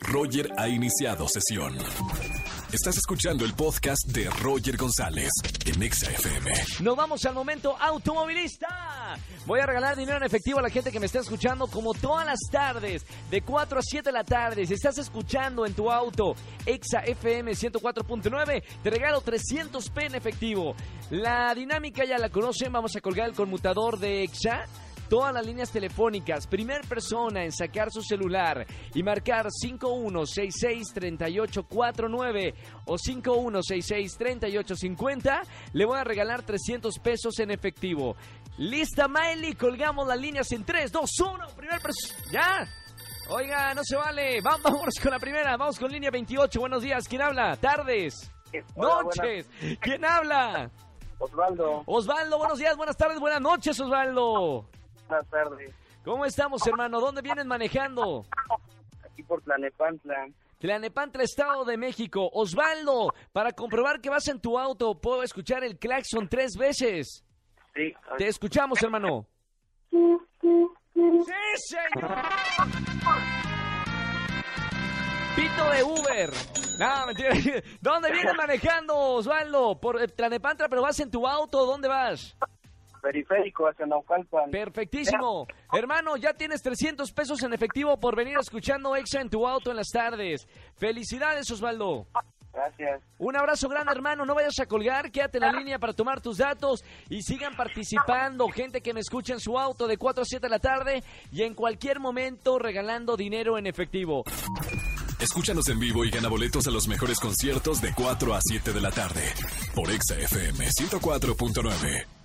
Roger ha iniciado sesión. Estás escuchando el podcast de Roger González en Exa FM. Nos vamos al momento automovilista. Voy a regalar dinero en efectivo a la gente que me está escuchando como todas las tardes, de 4 a 7 de la tarde. Si estás escuchando en tu auto Exa FM 104.9, te regalo 300 P en efectivo. La dinámica ya la conocen, vamos a colgar el conmutador de Exa todas las líneas telefónicas. Primer persona en sacar su celular y marcar 5166-3849 o 5166-3850, le voy a regalar 300 pesos en efectivo. Lista, Miley, colgamos las líneas en 3, 2, 1. Primer persona. ¿Ya? Oiga, no se vale. Vamos, vámonos con la primera. Vamos con línea 28. Buenos días. ¿Quién habla? Tardes. Hola, Noches. ¿Quién habla? Osvaldo, Osvaldo, buenos días, buenas tardes, buenas noches, Osvaldo. Buenas tardes. ¿Cómo estamos, hermano? ¿Dónde vienes manejando? Aquí por Tlanepantla. Tlanepantla, Estado de México. Osvaldo, para comprobar que vas en tu auto, puedo escuchar el claxon tres veces. Sí, Te escuchamos, hermano. ¡Sí, señor! Pito de Uber. No, mentira. ¿Dónde vienes manejando, Osvaldo? Por eh, Tlanepantla, pero vas en tu auto. ¿Dónde vas? Periférico hacia Naucalpan. Perfectísimo. Hermano, ya tienes 300 pesos en efectivo por venir escuchando Exa en tu auto en las tardes. Felicidades, Osvaldo. Gracias. Un abrazo grande, hermano. No vayas a colgar. Quédate en la línea para tomar tus datos y sigan participando. Gente que me escucha en su auto de 4 a 7 de la tarde y en cualquier momento regalando dinero en efectivo. Escúchanos en vivo y gana boletos a los mejores conciertos de 4 a 7 de la tarde por Exa FM 104.9.